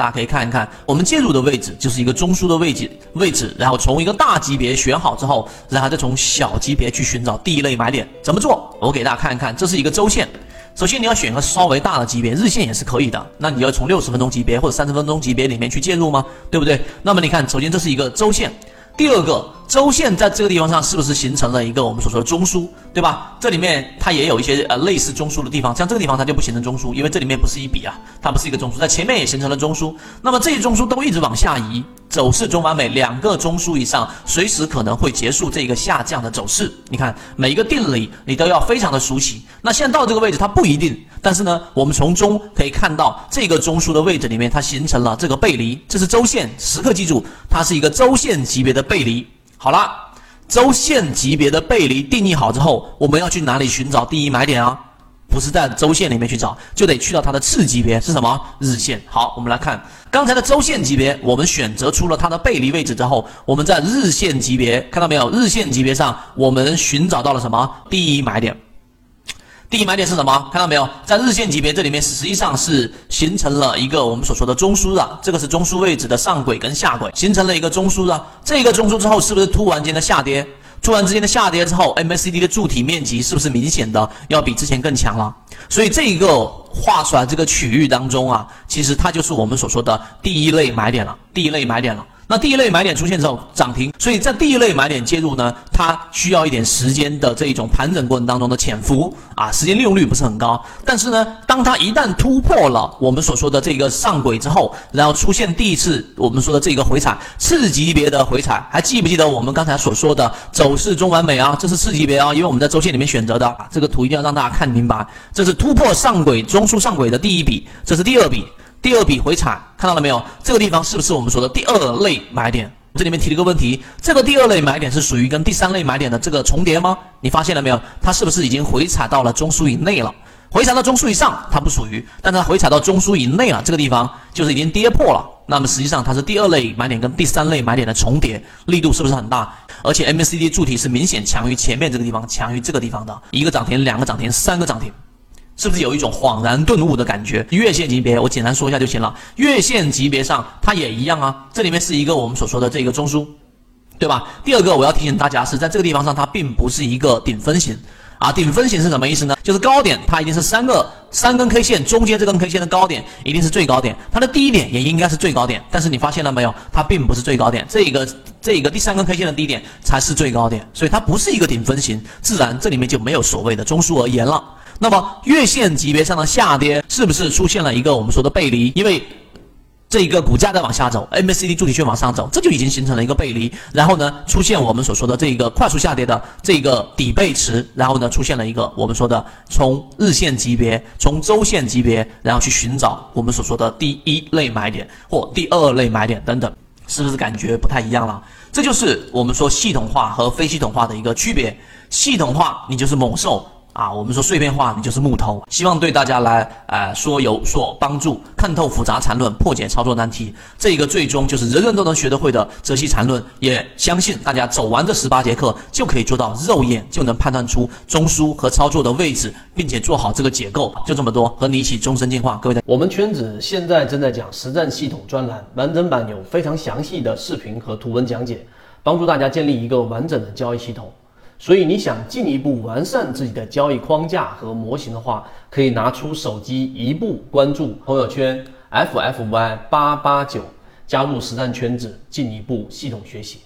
大家可以看一看，我们介入的位置就是一个中枢的位置位置，然后从一个大级别选好之后，然后再从小级别去寻找第一类买点。怎么做？我给大家看一看，这是一个周线。首先你要选个稍微大的级别，日线也是可以的。那你要从六十分钟级别或者三十分钟级别里面去介入吗？对不对？那么你看，首先这是一个周线，第二个周线在这个地方上是不是形成了一个我们所说的中枢，对吧？这里面它也有一些呃类似中枢的地方，像这个地方它就不形成中枢，因为这里面不是一笔啊，它不是一个中枢，在前面也形成了中枢。那么这些中枢都一直往下移。走势中完美，两个中枢以上，随时可能会结束这个下降的走势。你看每一个定理，你都要非常的熟悉。那现在到这个位置，它不一定，但是呢，我们从中可以看到这个中枢的位置里面，它形成了这个背离，这是周线，时刻记住，它是一个周线级别的背离。好了，周线级别的背离定义好之后，我们要去哪里寻找第一买点啊？不是在周线里面去找，就得去到它的次级别是什么？日线。好，我们来看刚才的周线级别，我们选择出了它的背离位置之后，我们在日线级别看到没有？日线级别上，我们寻找到了什么？第一买点。第一买点是什么？看到没有？在日线级别这里面，实际上是形成了一个我们所说的中枢的，这个是中枢位置的上轨跟下轨，形成了一个中枢的。这个中枢之后，是不是突然间的下跌？突然之间的下跌之后，MACD 的柱体面积是不是明显的要比之前更强了？所以这一个画出来这个区域当中啊，其实它就是我们所说的第一类买点了，第一类买点了。那第一类买点出现之后涨停，所以在第一类买点介入呢，它需要一点时间的这一种盘整过程当中的潜伏啊，时间利用率不是很高。但是呢，当它一旦突破了我们所说的这个上轨之后，然后出现第一次我们说的这个回踩，次级别的回踩，还记不记得我们刚才所说的走势中完美啊？这是次级别啊，因为我们在周线里面选择的这个图一定要让大家看明白，这是突破上轨中枢上轨的第一笔，这是第二笔。第二笔回踩看到了没有？这个地方是不是我们说的第二类买点？这里面提了一个问题：这个第二类买点是属于跟第三类买点的这个重叠吗？你发现了没有？它是不是已经回踩到了中枢以内了？回踩到中枢以上，它不属于；但它回踩到中枢以内了，这个地方就是已经跌破了。那么实际上它是第二类买点跟第三类买点的重叠，力度是不是很大？而且 MACD 柱体是明显强于前面这个地方，强于这个地方的一个涨停、两个涨停、三个涨停。是不是有一种恍然顿悟的感觉？月线级别我简单说一下就行了。月线级别上它也一样啊，这里面是一个我们所说的这个中枢，对吧？第二个我要提醒大家是在这个地方上它并不是一个顶分型啊，顶分型是什么意思呢？就是高点它一定是三个三根 K 线中间这根 K 线的高点一定是最高点，它的低点也应该是最高点。但是你发现了没有？它并不是最高点，这个这个第三根 K 线的低点才是最高点，所以它不是一个顶分型，自然这里面就没有所谓的中枢而言了。那么月线级别上的下跌是不是出现了一个我们说的背离？因为这一个股价在往下走，MACD 柱体却往上走，这就已经形成了一个背离。然后呢，出现我们所说的这一个快速下跌的这个底背驰，然后呢，出现了一个我们说的从日线级别、从周线级别，然后去寻找我们所说的第一类买点或第二类买点等等，是不是感觉不太一样了？这就是我们说系统化和非系统化的一个区别。系统化，你就是猛兽。啊，我们说碎片化，你就是木头。希望对大家来，呃，说有所帮助，看透复杂缠论，破解操作难题。这一个最终就是人人都能学得会的泽西缠论。也相信大家走完这十八节课，就可以做到肉眼就能判断出中枢和操作的位置，并且做好这个结构。就这么多，和你一起终身进化。各位，我们圈子现在正在讲实战系统专栏，完整版有非常详细的视频和图文讲解，帮助大家建立一个完整的交易系统。所以你想进一步完善自己的交易框架和模型的话，可以拿出手机一步关注朋友圈 ffy 八八九，加入实战圈子，进一步系统学习。